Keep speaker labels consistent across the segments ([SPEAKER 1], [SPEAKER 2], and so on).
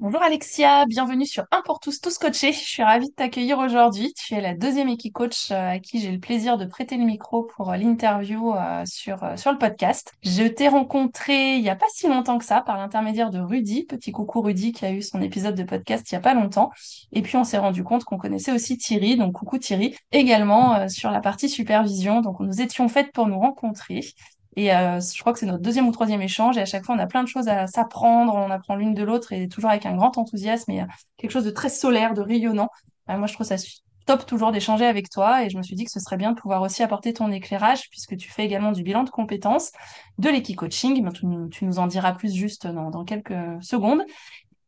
[SPEAKER 1] Bonjour Alexia, bienvenue sur Un pour tous, tous coachés. Je suis ravie de t'accueillir aujourd'hui. Tu es la deuxième équipe coach euh, à qui j'ai le plaisir de prêter le micro pour euh, l'interview euh, sur, sur le podcast. Je t'ai rencontré il n'y a pas si longtemps que ça par l'intermédiaire de Rudy, petit coucou Rudy qui a eu son épisode de podcast il n'y a pas longtemps. Et puis on s'est rendu compte qu'on connaissait aussi Thierry, donc coucou Thierry, également sur la partie supervision. Donc nous étions faites pour nous rencontrer. Et euh, je crois que c'est notre deuxième ou troisième échange. Et à chaque fois, on a plein de choses à s'apprendre. On apprend l'une de l'autre et toujours avec un grand enthousiasme et quelque chose de très solaire, de rayonnant. Euh, moi, je trouve ça top toujours d'échanger avec toi. Et je me suis dit que ce serait bien de pouvoir aussi apporter ton éclairage puisque tu fais également du bilan de compétences de l'équipe coaching. Tu, nous en diras plus juste dans, dans quelques secondes.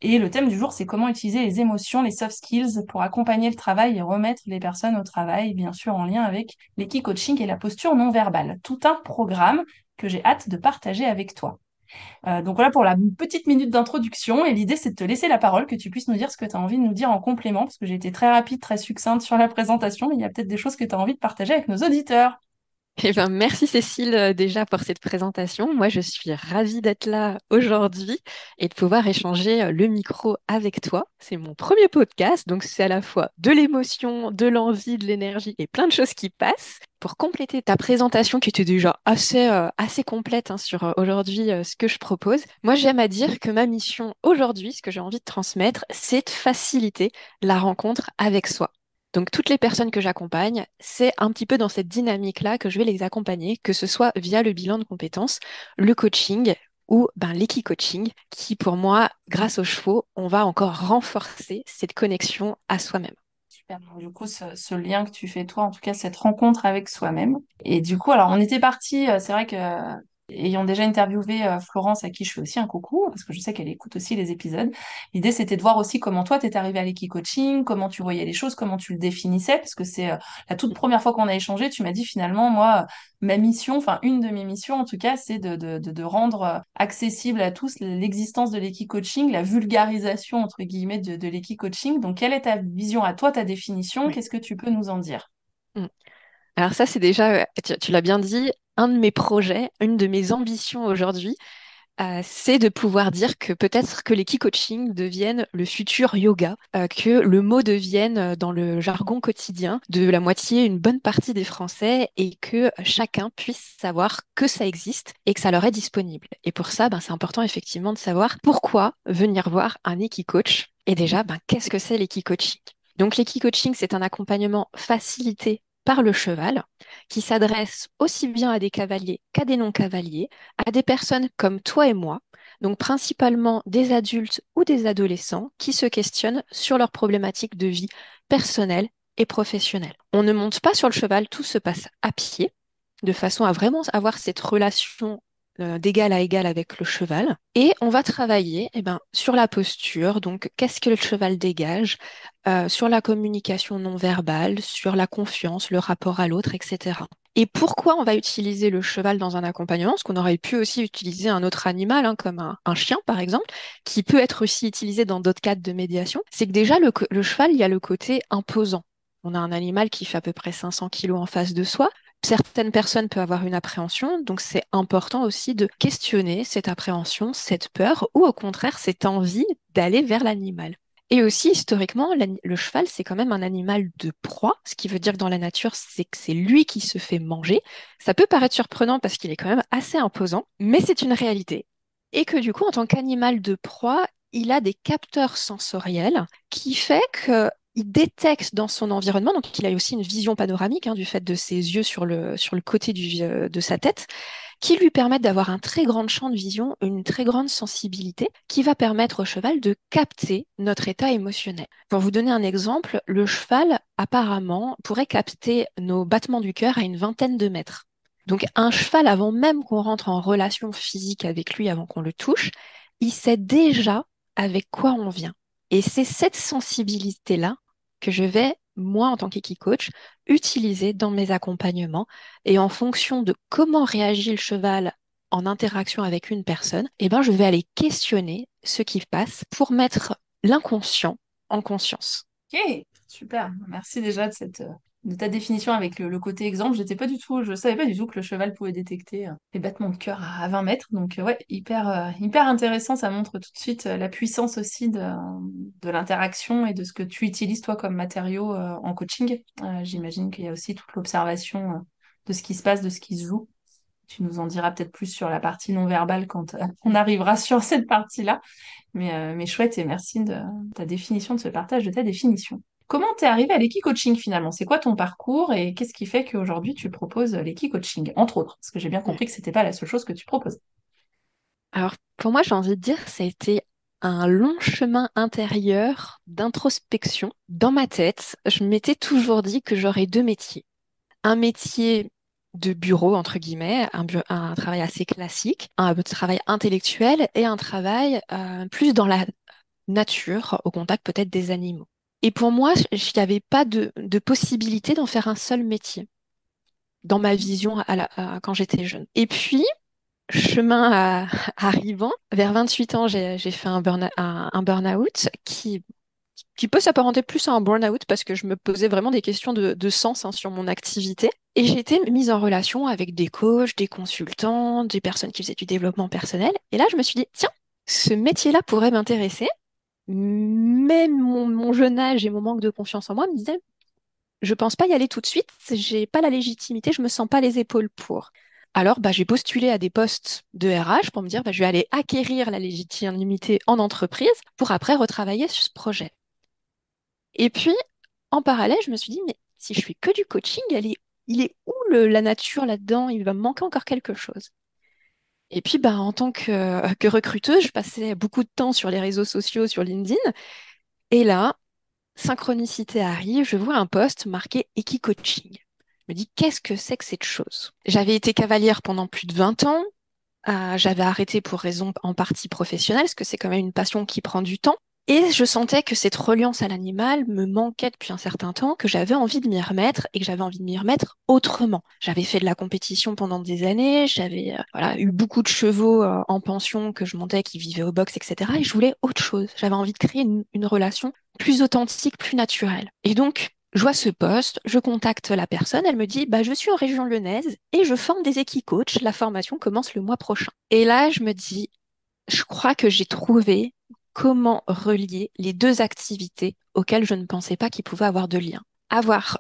[SPEAKER 1] Et le thème du jour, c'est comment utiliser les émotions, les soft skills pour accompagner le travail et remettre les personnes au travail, bien sûr en lien avec l'équipe coaching et la posture non verbale. Tout un programme que j'ai hâte de partager avec toi. Euh, donc voilà pour la petite minute d'introduction. Et l'idée, c'est de te laisser la parole, que tu puisses nous dire ce que tu as envie de nous dire en complément, parce que j'ai été très rapide, très succincte sur la présentation, mais il y a peut-être des choses que tu as envie de partager avec nos auditeurs.
[SPEAKER 2] Eh ben, merci Cécile euh, déjà pour cette présentation. Moi, je suis ravie d'être là aujourd'hui et de pouvoir échanger euh, le micro avec toi. C'est mon premier podcast, donc c'est à la fois de l'émotion, de l'envie, de l'énergie et plein de choses qui passent. Pour compléter ta présentation qui était déjà assez, euh, assez complète hein, sur aujourd'hui ce que je propose, moi j'aime à dire que ma mission aujourd'hui, ce que j'ai envie de transmettre, c'est de faciliter la rencontre avec soi. Donc toutes les personnes que j'accompagne, c'est un petit peu dans cette dynamique-là que je vais les accompagner, que ce soit via le bilan de compétences, le coaching ou ben, l'équi-coaching, qui pour moi, grâce aux chevaux, on va encore renforcer cette connexion à soi-même.
[SPEAKER 1] Super. du coup, ce, lien que tu fais toi, en tout cas cette rencontre avec soi-même. Et du coup, alors on était parti, euh, c'est vrai que ayant déjà interviewé euh, Florence, à qui je fais aussi un coucou, parce que je sais qu'elle écoute aussi les épisodes, l'idée c'était de voir aussi comment toi, tu es arrivé à l'équipe coaching, comment tu voyais les choses, comment tu le définissais, parce que c'est euh, la toute première fois qu'on a échangé, tu m'as dit finalement, moi, ma mission, enfin une de mes missions en tout cas, c'est de, de, de, rendre euh, accessible à tous l'existence de l'équipe coaching, la vulgarisation, entre guillemets, de, de l'équipe coaching. Donc, quelle est ta vision à toi, ta définition? Qu'est-ce que tu peux nous en dire?
[SPEAKER 2] Mmh. Alors ça, c'est déjà, tu l'as bien dit, un de mes projets, une de mes ambitions aujourd'hui, euh, c'est de pouvoir dire que peut-être que les coaching deviennent le futur yoga, euh, que le mot devienne euh, dans le jargon quotidien de la moitié, une bonne partie des Français et que chacun puisse savoir que ça existe et que ça leur est disponible. Et pour ça, ben, c'est important effectivement de savoir pourquoi venir voir un coach et déjà, ben, qu'est-ce que c'est coaching donc, coaching c'est un accompagnement facilité par le cheval, qui s'adresse aussi bien à des cavaliers qu'à des non-cavaliers, à des personnes comme toi et moi, donc principalement des adultes ou des adolescents qui se questionnent sur leurs problématiques de vie personnelle et professionnelle. On ne monte pas sur le cheval, tout se passe à pied, de façon à vraiment avoir cette relation d'égal à égal avec le cheval. Et on va travailler eh ben, sur la posture, donc qu'est-ce que le cheval dégage, euh, sur la communication non verbale, sur la confiance, le rapport à l'autre, etc. Et pourquoi on va utiliser le cheval dans un accompagnement? Parce qu'on aurait pu aussi utiliser un autre animal, hein, comme un, chien par exemple, qui peut être aussi utilisé dans d'autres cadres de médiation. C'est que déjà, le, le cheval, il y a le côté imposant. On a un animal qui fait à peu près 500 kilos en face de soi certaines personnes peuvent avoir une appréhension, donc c'est important aussi de questionner cette appréhension, cette peur, ou au contraire cette envie d'aller vers l'animal. Et aussi, historiquement, le cheval, c'est quand même un animal de proie, ce qui veut dire dans la nature, c'est que c'est lui qui se fait manger. Ça peut paraître surprenant parce qu'il est quand même assez imposant, mais c'est une réalité. Et que du coup, en tant qu'animal de proie, il a des capteurs sensoriels qui fait que il détecte dans son environnement, donc il a aussi une vision panoramique hein, du fait de ses yeux sur le, sur le côté du, euh, de sa tête, qui lui permettent d'avoir un très grand champ de vision, une très grande sensibilité, qui va permettre au cheval de capter notre état émotionnel. Pour vous donner un exemple, le cheval apparemment pourrait capter nos battements du cœur à une vingtaine de mètres. Donc un cheval, avant même qu'on rentre en relation physique avec lui, avant qu'on le touche, il sait déjà avec quoi on vient. Et c'est cette sensibilité-là que je vais, moi, en tant qu'équicoach, utiliser dans mes accompagnements. Et en fonction de comment réagit le cheval en interaction avec une personne, eh ben, je vais aller questionner ce qui passe pour mettre l'inconscient en conscience.
[SPEAKER 1] Ok, super. Merci déjà de cette, euh, de ta définition avec le, côté exemple, j'étais pas du tout, je savais pas du tout que le cheval pouvait détecter euh, les battements de cœur à, 20 mètres. Donc euh, ouais, hyper, euh, hyper intéressant. Ça montre tout de suite la puissance aussi de, de l'interaction et de ce que tu utilises toi comme matériau en coaching. J'imagine qu'il y a aussi toute l'observation de ce qui se passe, de ce qui se joue. Tu nous en diras peut-être plus sur la partie non verbale quand on arrivera sur cette partie-là. Mais, mais chouette et merci de ta définition, de ce partage de ta définition. Comment t'es arrivé à l'équi-coaching finalement? C'est quoi ton parcours et qu'est-ce qui fait qu'aujourd'hui tu proposes l'équi-coaching, entre autres? Parce que j'ai bien compris que c'était pas la seule chose que tu proposes.
[SPEAKER 2] Alors pour moi, j'ai envie de dire, ça a été un long chemin intérieur d'introspection. Dans ma tête, je m'étais toujours dit que j'aurais deux métiers. Un métier de bureau, entre guillemets, un, un travail assez classique, un travail intellectuel et un travail euh, plus dans la nature, au contact peut-être des animaux. Et pour moi, il n'y avait pas de, possibilité d'en faire un seul métier dans ma vision quand j'étais jeune. Et puis, chemin arrivant, vers 28 ans, j'ai fait un, burn-out qui, qui peut s'apparenter plus à un burn-out parce que je me posais vraiment des questions de, sens hein, sur mon activité. Et j'ai été mise en relation avec des coachs, des consultants, des personnes qui faisaient du développement personnel. Et là, je me suis dit, tiens, ce métier-là pourrait m'intéresser même mon, jeune âge et mon manque de confiance en moi me disaient je pense pas y aller tout de suite, j'ai pas la légitimité, je me sens pas les épaules pour. Alors bah, j'ai postulé à des postes de RH pour me dire bah, je vais aller acquérir la légitimité en entreprise pour après retravailler sur ce projet. Et puis en parallèle, je me suis dit mais si je fais que du coaching, il est où la nature là-dedans? Il va me manquer encore quelque chose. Et puis, bah, en tant que, que recruteuse, je passais beaucoup de temps sur les réseaux sociaux, sur LinkedIn. Et là, synchronicité arrive, je vois un post marqué Equi-Coaching. Je me dis, qu'est-ce que c'est que cette chose? J'avais été cavalière pendant plus de 20 ans. Euh, j'avais arrêté pour raison en partie professionnelle, parce que c'est quand même une passion qui prend du temps. Et je sentais que cette reliance à l'animal me manquait depuis un certain temps, que j'avais envie de m'y remettre et que j'avais envie de m'y remettre autrement. J'avais fait de la compétition pendant des années, j'avais euh, voilà eu beaucoup de chevaux euh, en pension que je montais, qui vivaient au box, etc. Et je voulais autre chose. J'avais envie de créer une, relation plus authentique, plus naturelle. Et donc, je vois ce poste, je contacte la personne, elle me dit bah je suis en région lyonnaise et je forme des équicoachs, la formation commence le mois prochain. Et là, je me dis je crois que j'ai trouvé comment relier les deux activités auxquelles je ne pensais pas qu'il pouvait avoir de lien. Avoir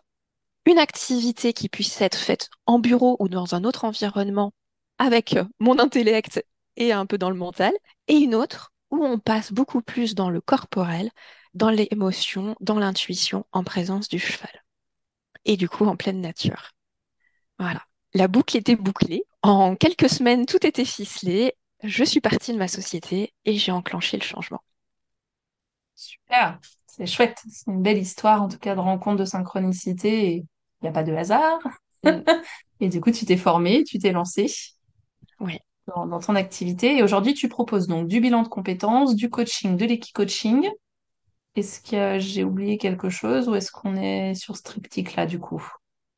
[SPEAKER 2] une activité qui puisse être faite en bureau ou dans un autre environnement avec mon intellect et un peu dans le mental, et une autre où on passe beaucoup plus dans le corporel, dans l'émotion, dans l'intuition, en présence du cheval. Et du coup, en pleine nature. Voilà. La boucle était bouclée. En quelques semaines, tout était ficelé je suis partie de ma société et j'ai enclenché le changement.
[SPEAKER 1] Super, c'est chouette. C'est une belle histoire, en tout cas, de rencontre de synchronicité. Et il n'y a pas de hasard. Mm. et du coup, tu t'es formée, tu t'es lancée
[SPEAKER 2] oui.
[SPEAKER 1] dans, ton activité. Et aujourd'hui, tu proposes donc du bilan de compétences, du coaching, de l'équi-coaching. Est-ce que j'ai oublié quelque chose ou est-ce qu'on est sur ce triptyque-là, du coup?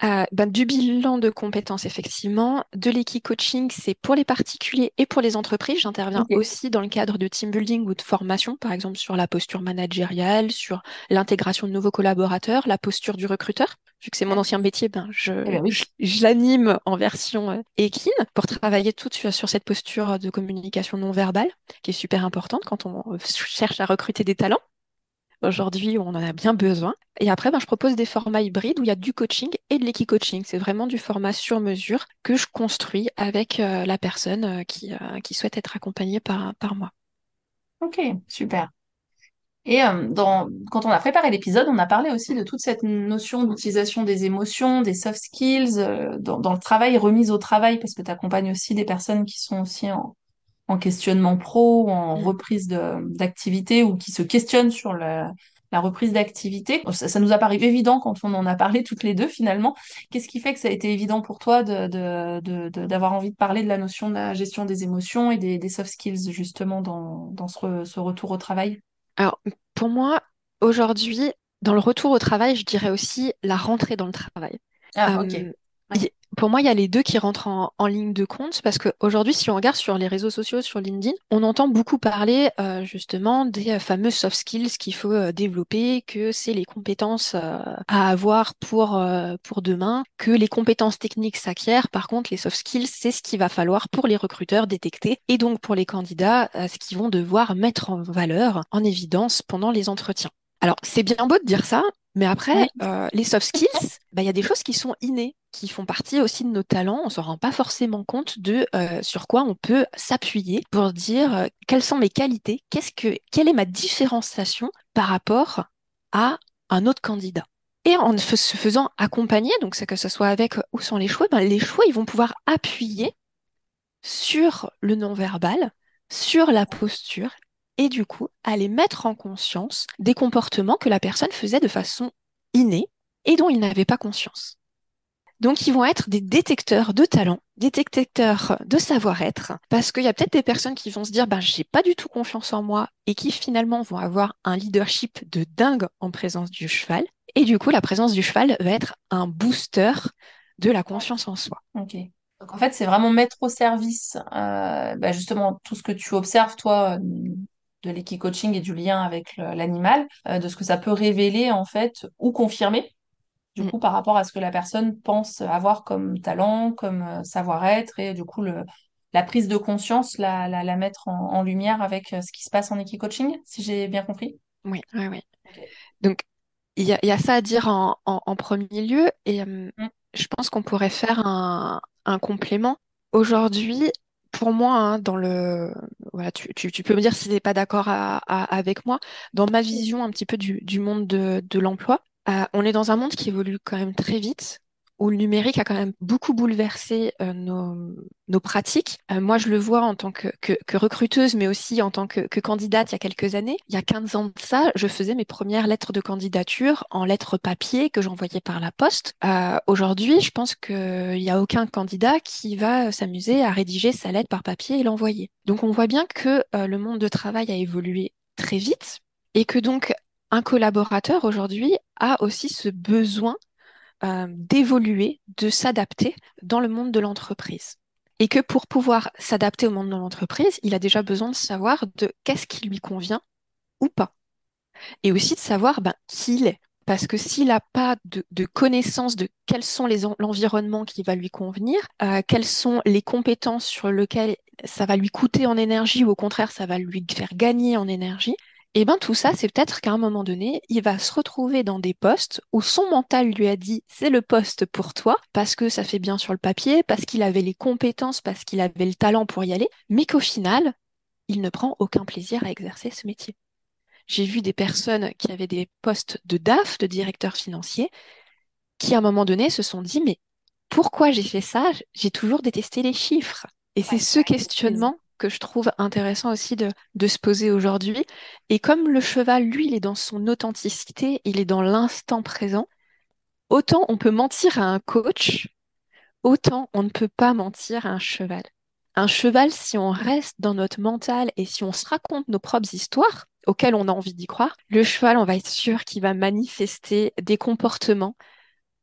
[SPEAKER 2] Euh, ben, du bilan de compétences, effectivement. De l'équi-coaching, c'est pour les particuliers et pour les entreprises. J'interviens aussi dans le cadre de team building ou de formation, par exemple sur la posture managériale, sur l'intégration de nouveaux collaborateurs, la posture du recruteur. Vu que c'est mon ancien métier, ben, je, eh ben l'anime en version euh, équine pour travailler tout sur, sur cette posture de communication non verbale, qui est super importante quand on cherche à recruter des talents. Aujourd'hui on en a bien besoin. Et après, ben, je propose des formats hybrides où il y a du coaching et de l'équi-coaching. C'est vraiment du format sur mesure que je construis avec euh, la personne euh, qui, euh, qui souhaite être accompagnée par, par moi.
[SPEAKER 1] Ok, super. Et quand on a préparé l'épisode, on a parlé aussi de toute cette notion d'utilisation des émotions, des soft skills, dans, dans, le travail, remise au travail, parce que tu accompagnes aussi des personnes qui sont aussi en, en questionnement pro, en
[SPEAKER 2] Mm.
[SPEAKER 1] reprise d'activité ou qui se questionnent sur la, la reprise d'activité. Ça, ça, nous a paru évident quand on en a parlé toutes les deux finalement. Qu'est-ce qui fait que ça a été évident pour toi d'avoir de, de, de, envie de parler de la notion de la gestion des émotions et des, des soft skills justement dans, dans ce, ce retour au travail?
[SPEAKER 2] Alors, pour moi, aujourd'hui, dans le retour au travail, je dirais aussi la rentrée dans le travail.
[SPEAKER 1] Ah, ok.
[SPEAKER 2] Euh, pour moi, il y a les deux qui rentrent en, ligne de compte parce qu'aujourd'hui, si on regarde sur les réseaux sociaux, sur LinkedIn, on entend beaucoup parler euh, justement des euh, fameux soft skills qu'il faut euh, développer, que c'est les compétences à avoir pour, pour demain, que les compétences techniques s'acquièrent. Par contre, les soft skills, c'est ce qu'il va falloir pour les recruteurs détecter et donc pour les candidats, ce qu'ils vont devoir mettre en valeur, en évidence pendant les entretiens. Alors, c'est bien beau de dire ça, mais après,
[SPEAKER 1] Oui.
[SPEAKER 2] euh, les soft skills, bah, il y a des choses qui sont innées, qui font partie aussi de nos talents. On ne se rend pas forcément compte de euh, sur quoi on peut s'appuyer pour dire euh, quelles sont mes qualités, qu'est-ce que, quelle est ma différenciation par rapport à un autre candidat. Et en se faisant accompagner, donc que ce soit avec ou sans les choix, ben, les choix, ils vont pouvoir appuyer sur le non-verbal, sur la posture, et du coup, aller mettre en conscience des comportements que la personne faisait de façon innée et dont il n'avait pas conscience. Donc, ils vont être des détecteurs de talent, détecteurs de savoir-être, parce qu'il y a peut-être des personnes qui vont se dire, ben, j'ai pas du tout confiance en moi, et qui finalement vont avoir un leadership de dingue en présence du cheval. Et du coup, la présence du cheval va être un booster de la confiance en soi.
[SPEAKER 1] Ok. Donc en fait, c'est vraiment mettre au service euh, bah, justement tout ce que tu observes, toi, de l'équi-coaching et du lien avec l'animal, euh, de ce que ça peut révéler en fait ou confirmer, du
[SPEAKER 2] Mm.
[SPEAKER 1] coup, par rapport à ce que la personne pense avoir comme talent, comme euh, savoir-être, et du coup, le, la prise de conscience, la, la, la mettre en, en lumière avec euh, ce qui se passe en équi-coaching, si j'ai bien compris.
[SPEAKER 2] Oui, oui, oui. Donc, il y a, il y a ça à dire en, en- en premier lieu, et euh,
[SPEAKER 1] Mm.
[SPEAKER 2] je pense qu'on pourrait faire un, un complément. Aujourd'hui, pour moi, hein, dans le, voilà, tu, tu, tu peux me dire si tu n'es pas d'accord à- à- avec moi, dans ma vision un petit peu du, du monde de, de l'emploi, euh, on est dans un monde qui évolue quand même très vite, où le numérique a quand même beaucoup bouleversé euh, nos, pratiques. Euh, moi, je le vois en tant que, recruteuse, mais aussi en tant que, candidate il y a quelques années. Il y a 15 ans de ça, je faisais mes premières lettres de candidature en lettres papier que j'envoyais par la poste. Euh, aujourd'hui, je pense qu'il n'y a aucun candidat qui va s'amuser à rédiger sa lettre par papier et l'envoyer. Donc, on voit bien que le monde de travail a évolué très vite et que donc un collaborateur aujourd'hui a aussi ce besoin euh, d'évoluer, de s'adapter dans le monde de l'entreprise. Et que pour pouvoir s'adapter au monde de l'entreprise, il a déjà besoin de savoir de qu'est-ce qui lui convient ou pas. Et aussi de savoir ben, qui il est. Parce que s'il n'a pas de, de connaissance de quels sont les l'environnement qui va lui convenir, euh, quelles sont les compétences sur lesquelles ça va lui coûter en énergie ou au contraire ça va lui faire gagner en énergie, et ben tout ça, c'est peut-être qu'à un moment donné, il va se retrouver dans des postes où son mental lui a dit c'est le poste pour toi parce que ça fait bien sur le papier, parce qu'il avait les compétences, parce qu'il avait le talent pour y aller, mais qu'au final, il ne prend aucun plaisir à exercer ce métier. J'ai vu des personnes qui avaient des postes de DAF, de directeur financier, qui à un moment donné se sont dit mais pourquoi j'ai fait ça? J'ai toujours détesté les chiffres. Et c'est ce questionnement que je trouve intéressant aussi de, se poser aujourd'hui. Et comme le cheval, lui, il est dans son authenticité, il est dans l'instant présent, autant on peut mentir à un coach, autant on ne peut pas mentir à un cheval. Un cheval, si on reste dans notre mental et si on se raconte nos propres histoires, auxquelles on a envie d'y croire, le cheval, on va être sûr qu'il va manifester des comportements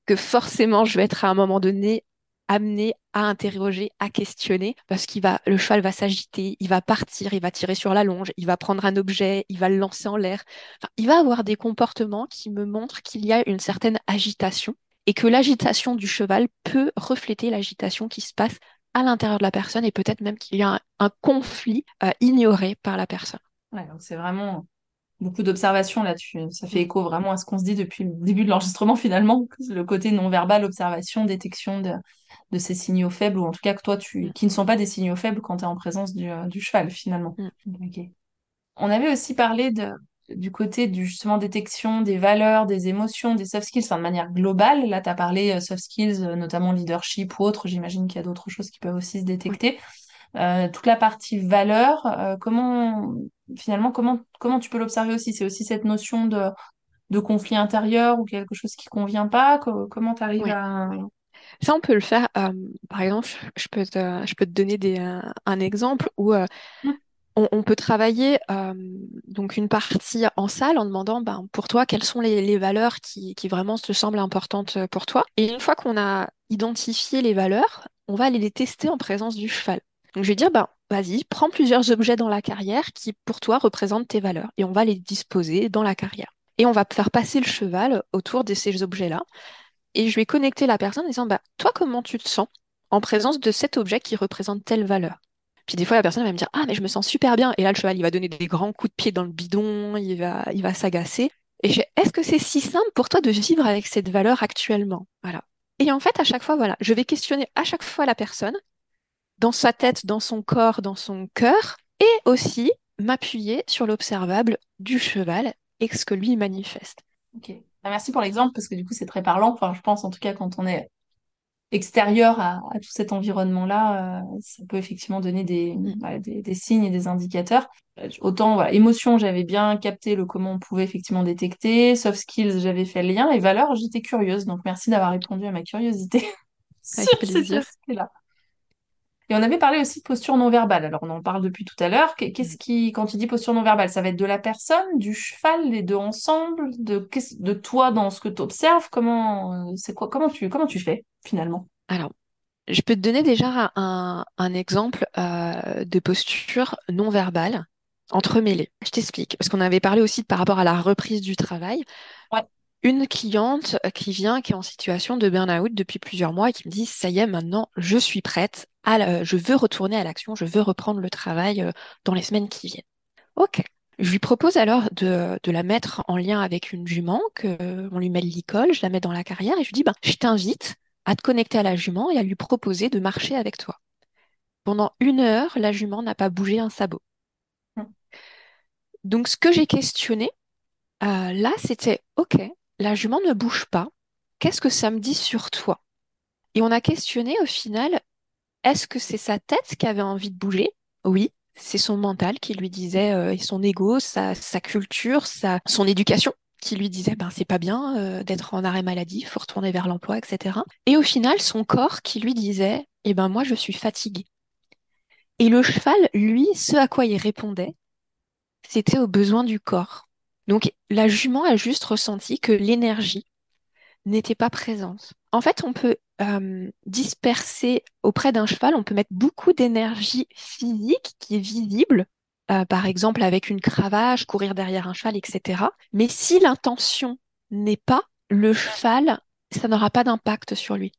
[SPEAKER 2] que forcément je vais être à un moment donné amené à interroger, à questionner, parce qu'il va, le cheval va s'agiter, il va partir, il va tirer sur la longe, il va prendre un objet, il va le lancer en l'air. Il va avoir des comportements qui me montrent qu'il y a une certaine agitation et que l'agitation du cheval peut refléter l'agitation qui se passe à l'intérieur de la personne et peut-être même qu'il y a un, conflit euh, ignoré par la personne.
[SPEAKER 1] Ouais, c'est vraiment beaucoup d'observations là-dessus. Ça fait écho vraiment à ce qu'on se dit depuis le début de l'enregistrement finalement, le côté non-verbal, observation, détection de, de ces signaux faibles, ou en tout cas que toi, tu,
[SPEAKER 2] Mm.
[SPEAKER 1] qui ne sont pas des signaux faibles quand tu es en présence du, euh, du cheval finalement.
[SPEAKER 2] Mm.
[SPEAKER 1] On avait aussi parlé de, du côté du justement détection des valeurs, des émotions, des soft skills, enfin, de manière globale. Là, tu as parlé euh, soft skills, euh, notamment leadership ou autre. J'imagine qu'il y a d'autres choses qui peuvent aussi se
[SPEAKER 2] Oui.
[SPEAKER 1] détecter. Euh, toute la partie valeur, euh, comment finalement comment comment tu peux l'observer aussi? C'est aussi cette notion de, de conflit intérieur ou quelque chose qui convient pas? Co- comment tu arrives
[SPEAKER 2] Oui.
[SPEAKER 1] à
[SPEAKER 2] Ça, on peut le faire. euh, par exemple, je peux te, je peux te donner des, euh, un exemple où euh,
[SPEAKER 1] Mm.
[SPEAKER 2] on, on peut travailler euh, donc une partie en salle en demandant ben, pour toi quelles sont les, les valeurs qui, qui vraiment te semblent importantes pour toi. Et une fois qu'on a identifié les valeurs, on va aller les tester en présence du cheval. Donc je vais dire, ben, vas-y, prends plusieurs objets dans la carrière qui pour toi représentent tes valeurs et on va les disposer dans la carrière. Et on va faire passer le cheval autour de ces objets-là et je vais connecter la personne en disant, bah, toi, comment tu te sens en présence de cet objet qui représente telle valeur? Puis des fois, la personne va me dire, ah, mais je me sens super bien. Et là, le cheval, il va donner des grands coups de pied dans le bidon, il va, il va s'agacer. Et je est-ce que c'est si simple pour toi de vivre avec cette valeur actuellement? Voilà. Et en fait, à chaque fois, voilà, je vais questionner à chaque fois la personne, dans sa tête, dans son corps, dans son cœur, et aussi m'appuyer sur l'observable du cheval et ce que lui manifeste.
[SPEAKER 1] Ok. Bah, merci pour l'exemple parce que du coup c'est très parlant. Enfin, je pense en tout cas quand on est extérieur à, à tout cet environnement-là, euh, ça peut effectivement donner des,
[SPEAKER 2] Mm.
[SPEAKER 1] voilà, des, des signes et des indicateurs. Euh, Autant voilà, émotion, j'avais bien capté le comment on pouvait effectivement détecter. Soft skills, j'avais fait le lien. Et valeurs, j'étais curieuse. Donc merci d'avoir répondu à ma curiosité sur
[SPEAKER 2] plaisir.
[SPEAKER 1] Et on avait parlé aussi de posture non verbale. Alors, on en parle depuis tout à l'heure. Qu'est- Qu'est-ce qui, quand tu dis posture non verbale, ça va être de la personne, du cheval, les deux ensemble, de, toi dans ce que tu observes? Comment, euh, c'est quoi, comment tu, comment tu fais finalement?
[SPEAKER 2] Alors, Je peux te donner déjà un, un exemple euh, de posture non verbale entremêlée. Je t'explique, parce qu'on avait parlé aussi par rapport à la reprise du travail.
[SPEAKER 1] Ouais.
[SPEAKER 2] Une cliente qui vient, qui est en situation de burn-out depuis plusieurs mois et qui me dit, ça y est, maintenant, je suis prête, à la- je veux retourner à l'action, je veux reprendre le travail euh, dans les semaines qui viennent. Ok. Je lui propose alors de, de la mettre en lien avec une jument, que, on lui met le licol, je la mets dans la carrière et je lui dis, ben, je t'invite à te connecter à la jument et à lui proposer de marcher avec toi. Pendant une heure, la jument n'a pas bougé un sabot.
[SPEAKER 1] Mm.
[SPEAKER 2] Donc, ce que j'ai questionné, euh, là, c'était, OK, la jument ne bouge pas. Qu'est-ce que ça me dit sur toi? Et on a questionné au final, est-ce que c'est sa tête qui avait envie de bouger? Oui, c'est son mental qui lui disait, euh, et son ego, sa, culture, son éducation qui lui disait, ben c'est pas bien euh, d'être en arrêt maladie, faut retourner vers l'emploi, etc. Et au final, son corps qui lui disait, eh ben moi je suis fatigué. Et le cheval, lui, ce à quoi il répondait, c'était aux besoins du corps. Donc la jument a juste ressenti que l'énergie n'était pas présente. En fait, on peut euh, disperser auprès d'un cheval, on peut mettre beaucoup d'énergie physique qui est visible, euh, par exemple avec une cravache, courir derrière un cheval, etc. Mais si l'intention n'est pas, le cheval, ça n'aura pas d'impact sur lui.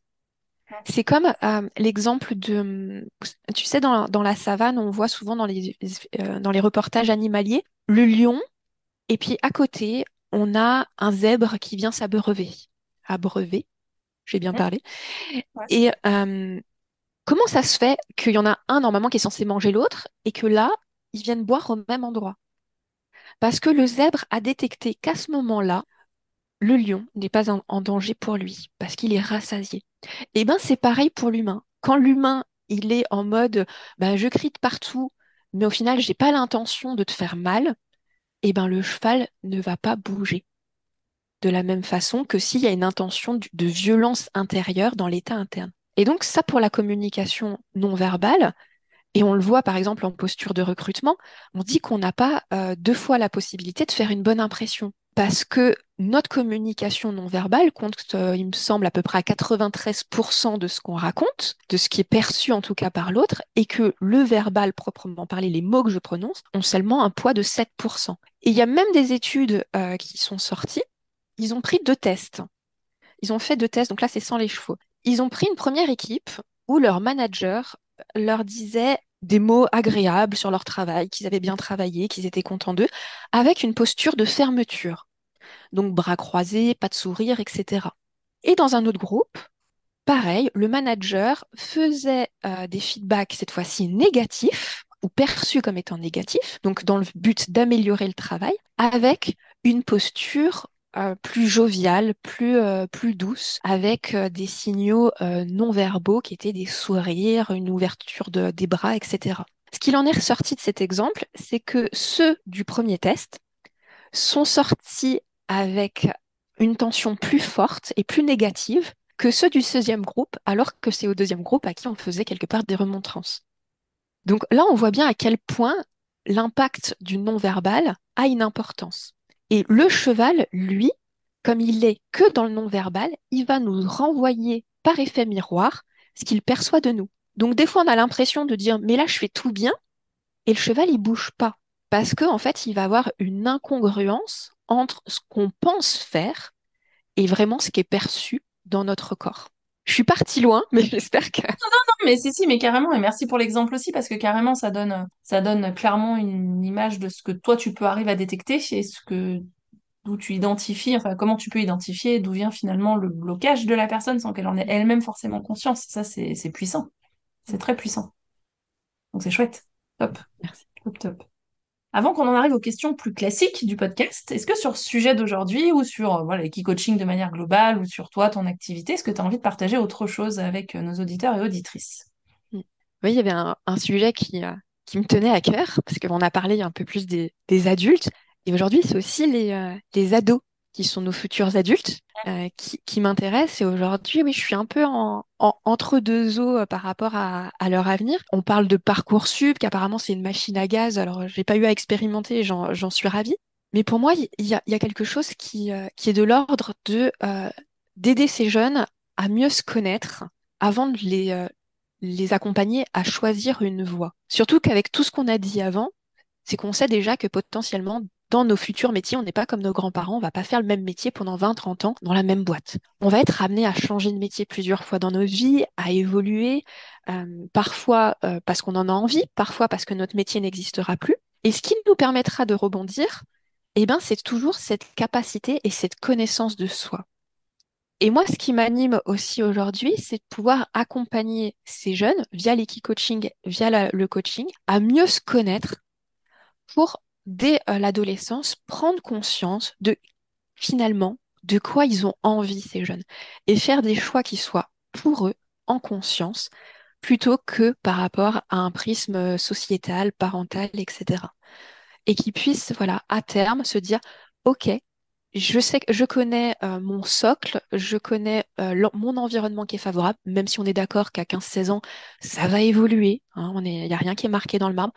[SPEAKER 2] C'est comme euh, l'exemple de, tu sais, dans, dans la savane, on voit souvent dans les, euh, dans les reportages animaliers, le lion, et puis à côté, on a un zèbre qui vient s'abreuver. Abreuver, j'ai bien
[SPEAKER 1] Mhm.
[SPEAKER 2] parlé.
[SPEAKER 1] Ouais.
[SPEAKER 2] Et euh, comment ça se fait qu'il y en a un normalement qui est censé manger l'autre et que là, ils viennent boire au même endroit? Parce que le zèbre a détecté qu'à ce moment-là, le lion n'est pas en, en danger pour lui, parce qu'il est rassasié. Et ben c'est pareil pour l'humain. Quand l'humain, il est en mode, ben, je crie de partout, mais au final, j'ai pas l'intention de te faire mal, et ben le cheval ne va pas bouger. De la même façon que s'il y a une intention de violence intérieure dans l'état interne. Et donc ça pour la communication non verbale, et on le voit par exemple en posture de recrutement, on dit qu'on n'a pas euh, deux fois la possibilité de faire une bonne impression. Parce que notre communication non verbale compte, euh, il me semble, à peu près à 93% de ce qu'on raconte, de ce qui est perçu en tout cas par l'autre, et que le verbal proprement parlé, les mots que je prononce, ont seulement un poids de 7%. Et il y a même des études euh, qui sont sorties, ils ont pris deux tests. Ils ont fait deux tests, donc là c'est sans les chevaux. Ils ont pris une première équipe où leur manager leur disait des mots agréables sur leur travail, qu'ils avaient bien travaillé, qu'ils étaient contents d'eux, avec une posture de fermeture. Donc bras croisés, pas de sourire, etc. Et dans un autre groupe, pareil, le manager faisait euh, des feedbacks cette fois-ci négatifs ou perçus comme étant négatifs, donc dans le but d'améliorer le travail, avec une posture euh, plus joviale, plus, euh, douce, avec des signaux non verbaux qui étaient des sourires, une ouverture de, des bras, etc. Ce qu'il en est ressorti de cet exemple, c'est que ceux du premier test sont sortis avec une tension plus forte et plus négative que ceux du deuxième groupe, alors que c'est au deuxième groupe à qui on faisait quelque part des remontrances. Donc là, on voit bien à quel point l'impact du non-verbal a une importance. Et le cheval, lui, comme il est que dans le non-verbal, il va nous renvoyer par effet miroir ce qu'il perçoit de nous. Donc des fois, on a l'impression de dire mais là, je fais tout bien, et le cheval, il bouge pas parce qu'en en fait, il va avoir une incongruence entre ce qu'on pense faire et vraiment ce qui est perçu dans notre corps. Je suis partie loin, mais j'espère que.
[SPEAKER 1] Non, non, non, mais si, si, mais carrément. Et merci pour l'exemple aussi, parce que carrément, ça donne, ça donne clairement une image de ce que toi, tu peux arriver à détecter et ce que, d'où tu identifies, enfin, comment tu peux identifier d'où vient finalement le blocage de la personne sans qu'elle en ait elle-même forcément conscience. Ça, c'est, c'est puissant. C'est très puissant. Donc, c'est chouette. Top.
[SPEAKER 2] Merci.
[SPEAKER 1] Top, top. Avant qu'on en arrive aux questions plus classiques du podcast, est-ce que sur ce sujet d'aujourd'hui ou sur euh, voilà, coaching de manière globale ou sur toi, ton activité, est-ce que tu as envie de partager autre chose avec euh, nos auditeurs et auditrices?
[SPEAKER 2] Oui, il y avait un, sujet qui, euh, qui me tenait à cœur parce qu'on a parlé un peu plus des, adultes et aujourd'hui, c'est aussi les ados qui sont nos futurs adultes, euh, qui, qui m'intéressent. Et aujourd'hui, oui, je suis un peu en, entre deux eaux euh, par rapport à, à, leur avenir. On parle de Parcoursup, qu'apparemment c'est une machine à gaz. Alors, j'ai pas eu à expérimenter, j'en suis ravie. Mais pour moi, il y a, y a, quelque chose qui, euh, qui est de l'ordre de d'aider ces jeunes à mieux se connaître avant de les, les accompagner à choisir une voie. Surtout qu'avec tout ce qu'on a dit avant, c'est qu'on sait déjà que potentiellement dans nos futurs métiers, on n'est pas comme nos grands-parents, on va pas faire le même métier pendant 20, 30 ans dans la même boîte. On va être amené à changer de métier plusieurs fois dans nos vies, à évoluer, euh, parfois euh, parce qu'on en a envie, parfois parce que notre métier n'existera plus. Et ce qui nous permettra de rebondir, eh ben, c'est toujours cette capacité et cette connaissance de soi. Et moi, ce qui m'anime aussi aujourd'hui, c'est de pouvoir accompagner ces jeunes via l'équi-coaching, via le coaching, à mieux se connaître pour dès euh, l'adolescence, prendre conscience de finalement de quoi ils ont envie, ces jeunes, et faire des choix qui soient pour eux en conscience, plutôt que par rapport à un prisme euh, sociétal, parental, etc. Et qu'ils puissent, voilà, à terme, se dire, OK, je sais que je connais euh, mon socle, je connais mon environnement qui est favorable, même si on est d'accord qu'à 15-16 ans, ça va évoluer, hein, il n'y a rien qui est marqué dans le marbre,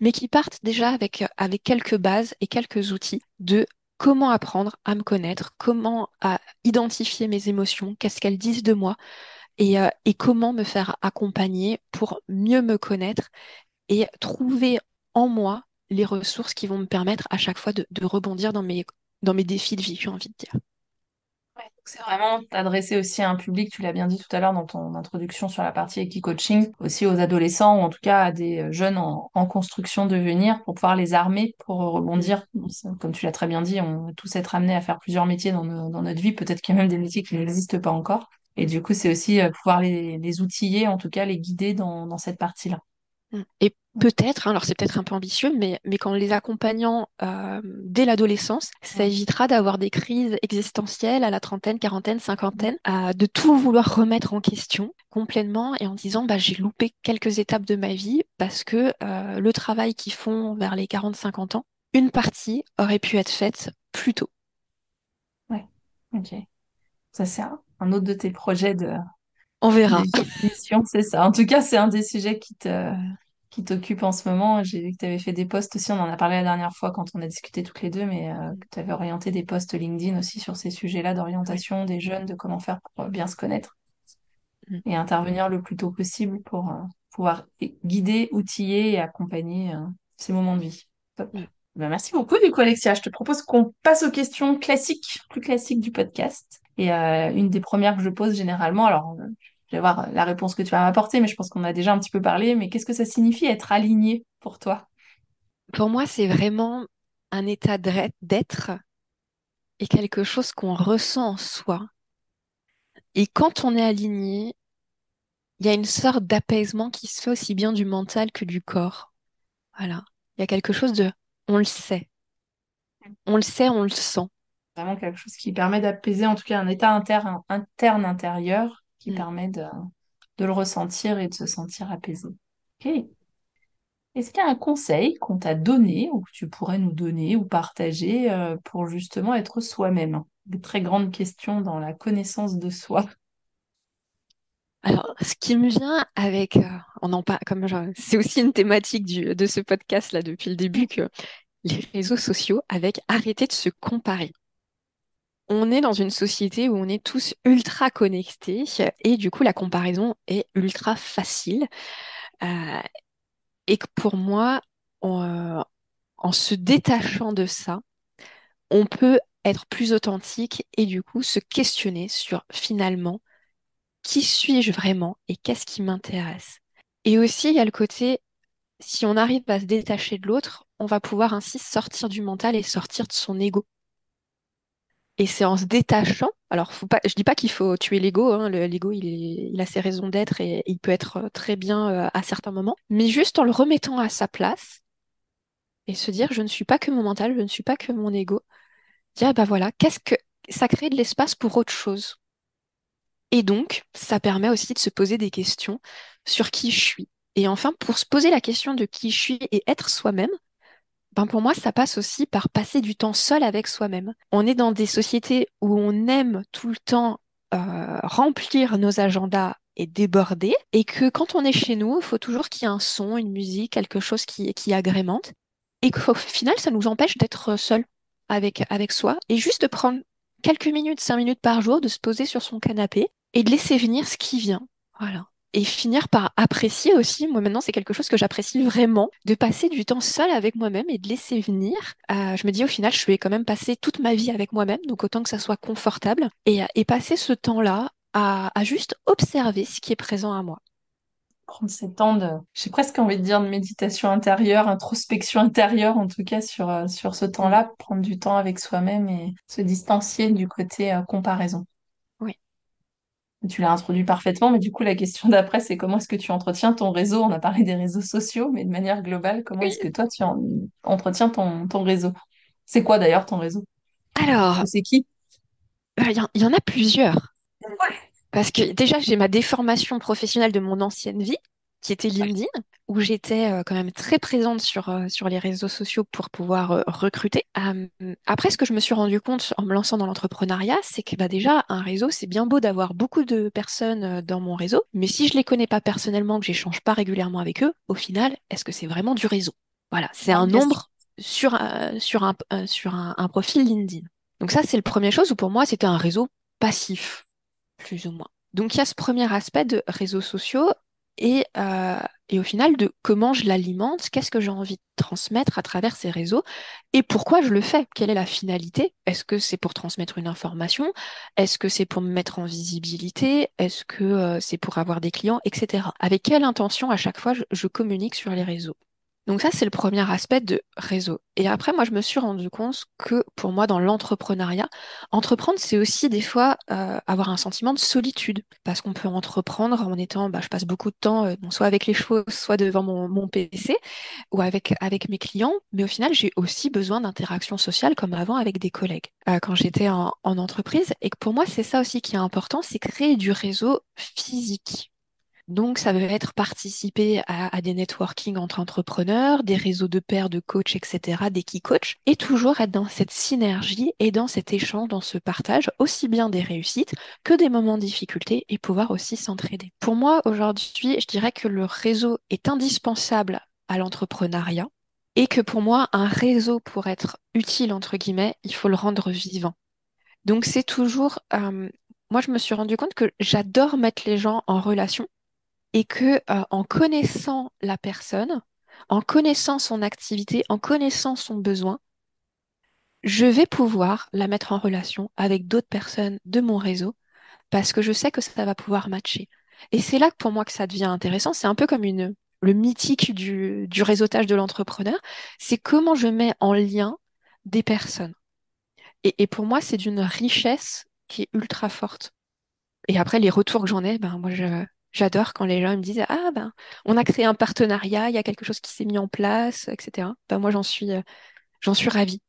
[SPEAKER 2] mais qui partent déjà avec, avec quelques bases et quelques outils de comment apprendre à me connaître, comment identifier mes émotions, qu'est-ce qu'elles disent de moi, et, euh, comment me faire accompagner pour mieux me connaître et trouver en moi les ressources qui vont me permettre à chaque fois de rebondir dans mes, dans mes défis de vie, j'ai envie de dire.
[SPEAKER 1] C'est vraiment t'adresser aussi à un public, tu l'as bien dit tout à l'heure dans ton introduction sur la partie Equi-Coaching, aussi aux adolescents ou en tout cas à des jeunes en, construction de venir pour pouvoir les armer pour rebondir. Comme tu l'as très bien dit, on va tous être amenés à faire plusieurs métiers dans, notre vie, peut-être qu'il y a même des métiers qui n'existent pas encore. Et du coup, c'est aussi euh, pouvoir les, outiller, en tout cas les guider dans cette partie-là.
[SPEAKER 2] Et peut-être, hein, alors c'est peut-être un peu ambitieux, mais, mais qu'en les accompagnant euh, dès l'adolescence, ça évitera d'avoir des crises existentielles à la trentaine, quarantaine, cinquantaine, euh, de tout vouloir remettre en question complètement et en disant bah, j'ai loupé quelques étapes de ma vie parce que euh, le travail qu'ils font vers les 40-50 ans, une partie aurait pu être faite plus tôt.
[SPEAKER 1] Ouais, ok. Ça c'est un autre de tes projets de,
[SPEAKER 2] on verra.
[SPEAKER 1] C'est ça. En tout cas, c'est un des sujets qui te qui t'occupe en ce moment. J'ai vu que tu avais fait des posts aussi, on en a parlé la dernière fois quand on a discuté toutes les deux, mais euh, que tu avais orienté des posts LinkedIn aussi sur ces sujets-là d'orientation des jeunes, de comment faire pour bien se connaître mm. et intervenir le plus tôt possible pour euh, pouvoir guider, outiller et accompagner euh, ces moments de vie. Top. Mm. Ben, merci beaucoup du coup Alexia. Je te propose qu'on passe aux questions classiques, plus classiques du podcast. Et une des premières que je pose généralement, alors je vais voir la réponse que tu vas m'apporter, mais je pense qu'on a déjà un petit peu parlé. Mais qu'est-ce que ça signifie être aligné pour toi?
[SPEAKER 2] Pour moi, c'est vraiment un état d'être et quelque chose qu'on ressent en soi. Et quand on est aligné, il y a une sorte d'apaisement qui se fait aussi bien du mental que du corps. Voilà. Il y a quelque chose de, on le sait. On le sait, on le sent.
[SPEAKER 1] Vraiment quelque chose qui permet d'apaiser, en tout cas un état interne, interne intérieur qui
[SPEAKER 2] Mm.
[SPEAKER 1] permet de, de le ressentir et de se sentir apaisé. Ok. Est-ce qu'il y a un conseil qu'on t'a donné ou que tu pourrais nous donner ou partager euh, pour justement être soi-même? Des très grandes questions dans la connaissance de soi.
[SPEAKER 2] Alors, ce qui me vient avec, euh, on en parle, comme c'est aussi une thématique du- de ce podcast là depuis le début que les réseaux sociaux avec arrêter de se comparer. On est dans une société où on est tous ultra connectés et du coup la comparaison est ultra facile. Euh, et que pour moi, euh, en se détachant de ça, on peut être plus authentique et du coup se questionner sur finalement qui suis-je vraiment et qu'est-ce qui m'intéresse. Et aussi, il y a le côté, si on arrive à se détacher de l'autre, on va pouvoir ainsi sortir du mental et sortir de son ego. Et c'est en se détachant, alors faut pas, je dis pas qu'il faut tuer l'ego, hein, le- l'ego il, il a ses raisons d'être et il peut être euh, très bien euh, à certains moments, mais juste en le remettant à sa place et se dire je ne suis pas que mon mental, je ne suis pas que mon ego, dire bah voilà, qu'est-ce que ça crée de l'espace pour autre chose. Et donc, ça permet aussi de se poser des questions sur qui je suis. Et enfin, pour se poser la question de qui je suis et être soi-même, ben pour moi, ça passe aussi par passer du temps seul avec soi-même. On est dans des sociétés où on aime tout le temps euh, remplir nos agendas et déborder, et que quand on est chez nous, il faut toujours qu'il y ait un son, une musique, quelque chose qui, agrémente, et qu'au final, ça nous empêche d'être seul avec, avec soi, et juste de prendre quelques minutes, cinq minutes par jour, de se poser sur son canapé et de laisser venir ce qui vient. Voilà. Et finir par apprécier aussi, moi maintenant c'est quelque chose que j'apprécie vraiment, de passer du temps seul avec moi-même et de laisser venir. Euh, je me dis au final, je vais quand même passer toute ma vie avec moi-même, donc autant que ça soit confortable, et, passer ce temps-là à, juste observer ce qui est présent à moi.
[SPEAKER 1] Prendre ces temps de, j'ai presque envie de dire de méditation intérieure, introspection intérieure en tout cas sur, euh, sur ce temps-là, prendre du temps avec soi-même et se distancier du côté euh, comparaison. Tu l'as introduit parfaitement, mais du coup, la question d'après, c'est comment est-ce que tu entretiens ton réseau? On a parlé des réseaux sociaux, mais de manière globale, comment
[SPEAKER 2] Oui.
[SPEAKER 1] est-ce que toi, tu en- entretiens ton, ton réseau? C'est quoi d'ailleurs ton réseau?
[SPEAKER 2] Alors,
[SPEAKER 1] C'est qui?
[SPEAKER 2] bah, y, il y en a plusieurs. Parce que déjà, j'ai ma déformation professionnelle de mon ancienne vie, qui était LinkedIn, où j'étais euh, quand même très présente sur, euh, sur les réseaux sociaux pour pouvoir euh, recruter. Après, ce que je me suis rendu compte en me lançant dans l'entrepreneuriat, c'est que bah, déjà, un réseau, c'est bien beau d'avoir beaucoup de personnes dans mon réseau, mais si je les connais pas personnellement, que j'échange pas régulièrement avec eux, au final, est-ce que c'est vraiment du réseau? Voilà, c'est un
[SPEAKER 1] Bonne question.
[SPEAKER 2] nombre sur, sur, un, sur un, un profil LinkedIn. Donc ça, c'est le premier chose où pour moi, c'était un réseau passif plus ou moins. Donc il y a ce premier aspect de réseaux sociaux et, euh, et au final de comment je l'alimente, qu'est-ce que j'ai envie de transmettre à travers ces réseaux et pourquoi je le fais, quelle est la finalité, est-ce que c'est pour transmettre une information, est-ce que c'est pour me mettre en visibilité, est-ce que euh, c'est pour avoir des clients, etc. Avec quelle intention à chaque fois je, je communique sur les réseaux? Donc ça, c'est le premier aspect de réseau. Et après, moi, je me suis rendu compte que pour moi, dans l'entrepreneuriat, entreprendre, c'est aussi des fois euh, avoir un sentiment de solitude. Parce qu'on peut entreprendre en étant, bah, je passe beaucoup de temps, euh, soit avec les chevaux, soit devant mon, PC, ou avec, avec mes clients. Mais au final, j'ai aussi besoin d'interaction sociale comme avant avec des collègues euh, quand j'étais en, en entreprise. Et que pour moi, c'est ça aussi qui est important, c'est créer du réseau physique. Donc, ça veut être participer à, à des networking entre entrepreneurs, des réseaux de pairs, de coachs, etc., des key coachs, et toujours être dans cette synergie et dans cet échange, dans ce partage, aussi bien des réussites que des moments de difficulté et pouvoir aussi s'entraider. Pour moi, aujourd'hui, je dirais que le réseau est indispensable à l'entrepreneuriat et que pour moi, un réseau, pour être utile, entre guillemets, il faut le rendre vivant. Donc, c'est toujours... euh, moi, je me suis rendu compte que j'adore mettre les gens en relation et que euh, en connaissant la personne, en connaissant son activité, en connaissant son besoin, je vais pouvoir la mettre en relation avec d'autres personnes de mon réseau parce que je sais que ça va pouvoir matcher. Et c'est là que pour moi que ça devient intéressant. C'est un peu comme une, le mythique du, du réseautage de l'entrepreneur. C'est comment je mets en lien des personnes. Et, et pour moi, c'est d'une richesse qui est ultra forte. Et après, les retours que j'en ai, ben, moi, je, j'adore quand les gens me disent, ah, ben, on a créé un partenariat, il y a quelque chose qui s'est mis en place, etc. Ben, moi, j'en suis, euh, j'en suis ravie.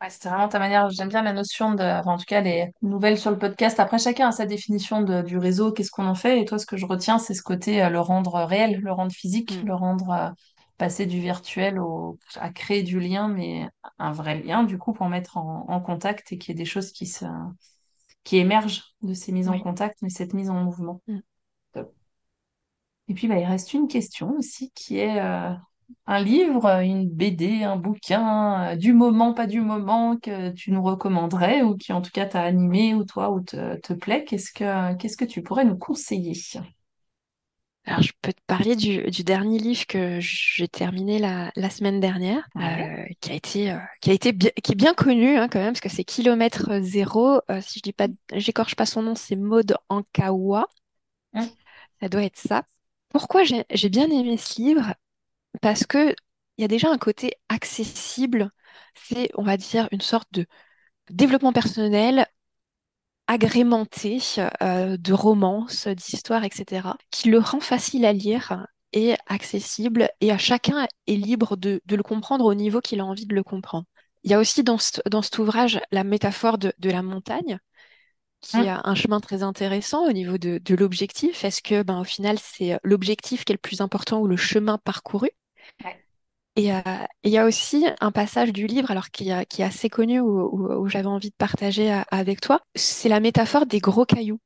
[SPEAKER 1] Ouais, c'était vraiment ta manière. J'aime bien la notion de, enfin, en tout cas, les nouvelles sur le podcast. Après, chacun a sa définition de- du réseau, qu'est-ce qu'on en fait. Et toi, ce que je retiens, c'est ce côté, euh, le rendre réel, le rendre physique,
[SPEAKER 2] Mm,
[SPEAKER 1] le rendre, euh, passer du virtuel au, à créer du lien, mais un vrai lien, du coup, pour mettre en, en contact et qu'il y ait des choses qui se, qui émergent de ces mises en contact, mais cette mise en mouvement.
[SPEAKER 2] Mm.
[SPEAKER 1] Et puis, bah, il reste une question aussi qui est, euh, un livre, une BD, un bouquin, euh, du moment, pas du moment, que tu nous recommanderais ou qui en tout cas t'a animé ou toi ou te, te plaît, qu'est-ce que, qu'est-ce que tu pourrais nous conseiller?
[SPEAKER 2] Alors, je peux te parler du, du dernier livre que j'ai terminé la, la semaine dernière,
[SPEAKER 1] Ouais.
[SPEAKER 2] euh, qui a été, euh, qui a été qui est bien connu hein, quand même, parce que c'est Kilomètre Zéro. Euh, si je dis pas, j'écorche pas son nom, c'est Maud Ankawa.
[SPEAKER 1] Hum,
[SPEAKER 2] Ça doit être ça. Pourquoi j'ai bien aimé ce livre? Parce que il y a déjà un côté accessible. C'est, on va dire, une sorte de développement personnel agrémenté euh, de romances, d'histoires, etc., qui le rend facile à lire et accessible, et à chacun est libre de, le comprendre au niveau qu'il a envie de le comprendre. Il y a aussi dans, ce- dans cet ouvrage la métaphore de la montagne, qui
[SPEAKER 1] hum.
[SPEAKER 2] a un chemin très intéressant au niveau de, de l'objectif. Est-ce que, ben, au final, c'est l'objectif qui est le plus important ou le chemin parcouru?
[SPEAKER 1] Ouais.
[SPEAKER 2] Et euh, et il y a aussi un passage du livre, alors qui, est- qui est assez connu, où, où- où j'avais envie de partager euh, avec toi. C'est la métaphore des gros cailloux,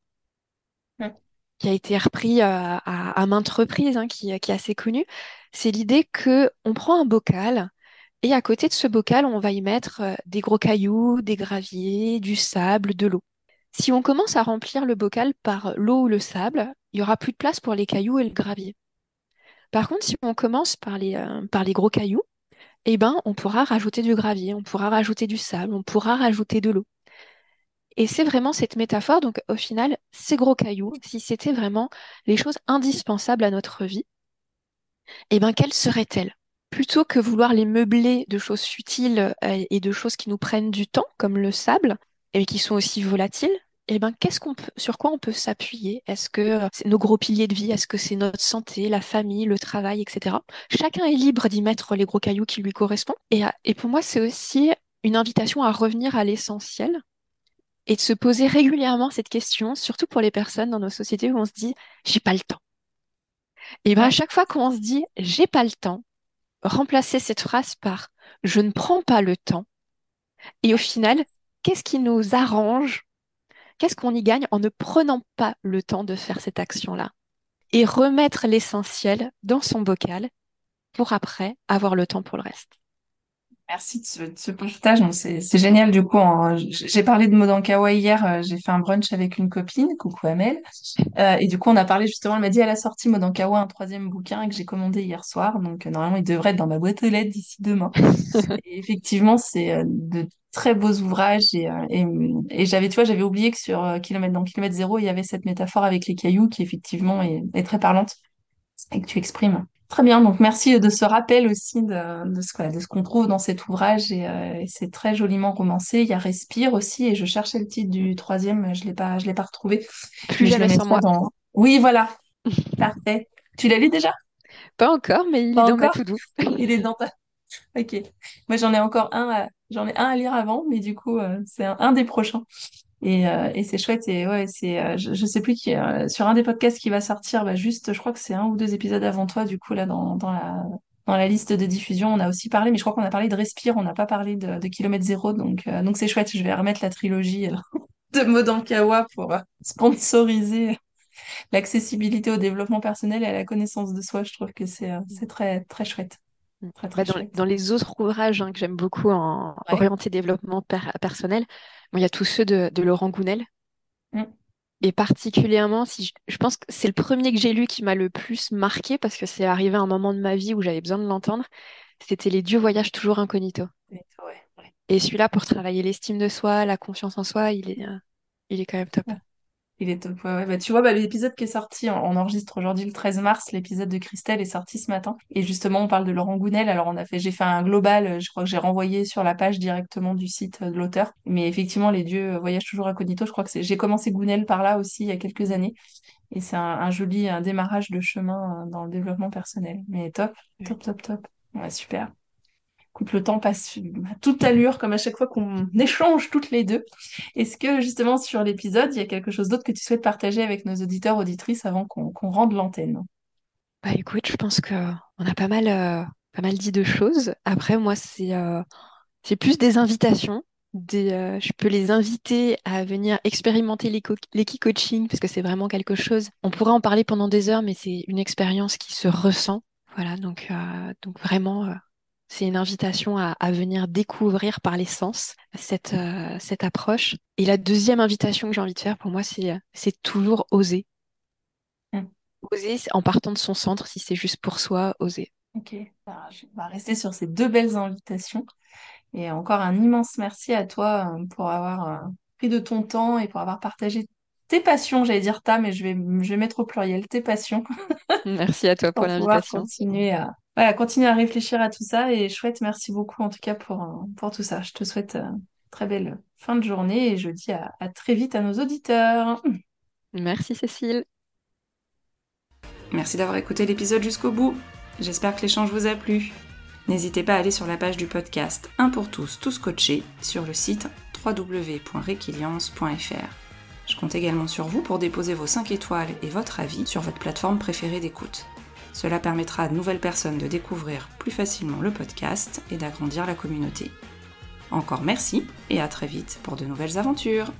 [SPEAKER 1] Hum,
[SPEAKER 2] qui a été repris euh, à, à maintes reprises, hein, qui, qui est assez connu. C'est l'idée que on prend un bocal et à côté de ce bocal, on va y mettre euh, des gros cailloux, des graviers, du sable, de l'eau. Si on commence à remplir le bocal par l'eau ou le sable, il y aura plus de place pour les cailloux et le gravier. Par contre, si on commence par les, euh, gros cailloux, eh ben, on pourra rajouter du gravier, on pourra rajouter du sable, on pourra rajouter de l'eau. Et c'est vraiment cette métaphore, donc au final, ces gros cailloux, si c'était vraiment les choses indispensables à notre vie, eh ben, quelles seraient-elles? Plutôt que vouloir les meubler de choses futiles euh, et de choses qui nous prennent du temps, comme le sable, et qui sont aussi volatiles, eh ben, qu'est-ce qu'on peut, sur quoi on peut s'appuyer? Est-ce que euh, c'est nos gros piliers de vie? Est-ce que c'est notre santé, la famille, le travail, etc. Chacun est libre d'y mettre les gros cailloux qui lui correspondent. Et, à- et pour moi, c'est aussi une invitation à revenir à l'essentiel et de se poser régulièrement cette question, surtout pour les personnes dans nos sociétés où on se dit, j'ai pas le temps. Et ben, à
[SPEAKER 1] hum.
[SPEAKER 2] chaque fois qu'on se dit, j'ai pas le temps, remplacer cette phrase par je ne prends pas le temps. Et au final, qu'est-ce qui nous arrange? Qu'est-ce qu'on y gagne en ne prenant pas le temps de faire cette action-là? Et remettre l'essentiel dans son bocal pour après avoir le temps pour le reste?
[SPEAKER 1] Merci de ce, de ce partage. C'est génial du coup. hein. J'ai parlé de Modankawa hier. euh, J'ai fait un brunch avec une copine, coucou Amel. Euh, et du coup, on a parlé justement. Elle m'a dit elle a sorti Modankawa un troisième bouquin que j'ai commandé hier soir. Donc euh, normalement, il devrait être dans ma boîte aux lettres d'ici demain. Et effectivement, c'est euh, de très beaux ouvrages. Et, euh, et, et j'avais, tu vois, j'avais oublié que sur euh, Kilomètre, dans Kilomètre Zéro, il y avait cette métaphore avec les cailloux qui effectivement est, est très parlante et que tu exprimes. Très bien, donc merci de ce rappel aussi de, de ce, voilà, de ce qu'on trouve dans cet ouvrage et, euh, et c'est très joliment romancé. Il y a Respire aussi et je cherchais le titre du troisième, je l'ai pas, je l'ai pas retrouvé,
[SPEAKER 2] Plus jamais sans moi.
[SPEAKER 1] dans. Oui, voilà, parfait. Tu l'as lu déjà?
[SPEAKER 2] Pas encore, mais il est
[SPEAKER 1] Pas
[SPEAKER 2] dans ma
[SPEAKER 1] encore?
[SPEAKER 2] to-do.
[SPEAKER 1] Il est dans ta Ok. Moi, j'en ai encore un à... j'en ai un à lire avant, mais du coup, euh, c'est un, des prochains. Et, euh, et c'est chouette. Et ouais, c'est, euh, je, je sais plus qui, sur un des podcasts qui va sortir, bah, juste, je crois que c'est un ou deux épisodes avant toi, du coup, là, dans, dans la, dans la liste de diffusion, on a aussi parlé, mais je crois qu'on a parlé de Respire, on n'a pas parlé de, Kilomètre Zéro. Donc, c'est chouette. Je vais remettre la trilogie de Modankawa pour sponsoriser l'accessibilité au développement personnel et à la connaissance de soi. Je trouve que c'est, c'est très, très chouette. Très,
[SPEAKER 2] Bah, dans, les autres ouvrages hein, que j'aime beaucoup en
[SPEAKER 1] Ouais.
[SPEAKER 2] orienté développement per- personnel, bon, il y a tous ceux de, de Laurent Gounel.
[SPEAKER 1] Mm.
[SPEAKER 2] Et particulièrement, si je, je pense que c'est le premier que j'ai lu qui m'a le plus marqué parce que c'est arrivé à un moment de ma vie où j'avais besoin de l'entendre. C'était Les Dieux voyagent toujours incognito.
[SPEAKER 1] Ouais, ouais.
[SPEAKER 2] Et celui-là, pour travailler l'estime de soi, la confiance en soi, il est, euh, il est quand même top.
[SPEAKER 1] Il est top. Ouais, ouais. Bah, tu vois, bah, l'épisode qui est sorti, on, enregistre aujourd'hui le 13 mars, l'épisode de Christelle est sorti ce matin. Et justement, on parle de Laurent Gounel. Alors, on a fait, j'ai fait un global, euh, je crois que j'ai renvoyé sur la page directement du site euh, de l'auteur. Mais effectivement, les dieux euh, voyagent toujours incognito. Je crois que c'est, j'ai commencé Gounel par là aussi il y a quelques années. Et c'est un, un joli un démarrage de chemin dans le développement personnel. Mais top, top, top, top. Ouais, super. Le temps passe à toute allure, comme à chaque fois qu'on échange toutes les deux. Est-ce que justement sur l'épisode, il y a quelque chose d'autre que tu souhaites partager avec nos auditeurs, auditrices avant qu'on qu'on rende l'antenne?
[SPEAKER 2] Bah écoute, je pense que on a pas mal, euh, pas mal dit de choses. Après, moi, c'est euh, plus des invitations. Des, euh, je peux les inviter à venir expérimenter l'équi-coaching parce que c'est vraiment quelque chose. On pourrait en parler pendant des heures, mais c'est une expérience qui se ressent. Voilà, donc, donc vraiment, c'est une invitation à, à venir découvrir par les sens cette, euh, cette approche. Et la deuxième invitation que j'ai envie de faire pour moi, c'est, euh, toujours oser.
[SPEAKER 1] Hmm.
[SPEAKER 2] Oser en partant de son centre, si c'est juste pour soi, oser.
[SPEAKER 1] Ok, Alors, je vais rester sur ces deux belles invitations. Et encore un immense merci à toi euh, pour avoir pris de ton temps et pour avoir partagé tes passions, j'allais dire ta, mais je vais, je vais mettre au pluriel, tes passions,
[SPEAKER 2] Merci à toi pour l'invitation.
[SPEAKER 1] continuer à, voilà, continuer à réfléchir à tout ça. Et chouette, merci beaucoup en tout cas pour, euh, pour tout ça. Je te souhaite euh, une très belle fin de journée et je dis à, à très vite à nos auditeurs.
[SPEAKER 2] Merci Cécile.
[SPEAKER 3] Merci d'avoir écouté l'épisode jusqu'au bout. J'espère que l'échange vous a plu. N'hésitez pas à aller sur la page du podcast Un pour tous, tous coachés sur le site www.requiliance.fr. Je compte également sur vous pour déposer vos 5 étoiles et votre avis sur votre plateforme préférée d'écoute. Cela permettra à de nouvelles personnes de découvrir plus facilement le podcast et d'agrandir la communauté. Encore merci et à très vite pour de nouvelles aventures.